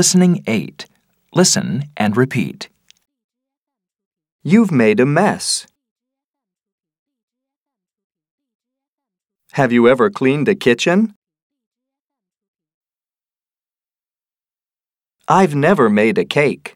Listening 8. Listen and repeat. You've made a mess. Have you ever cleaned a kitchen? I've never made a cake.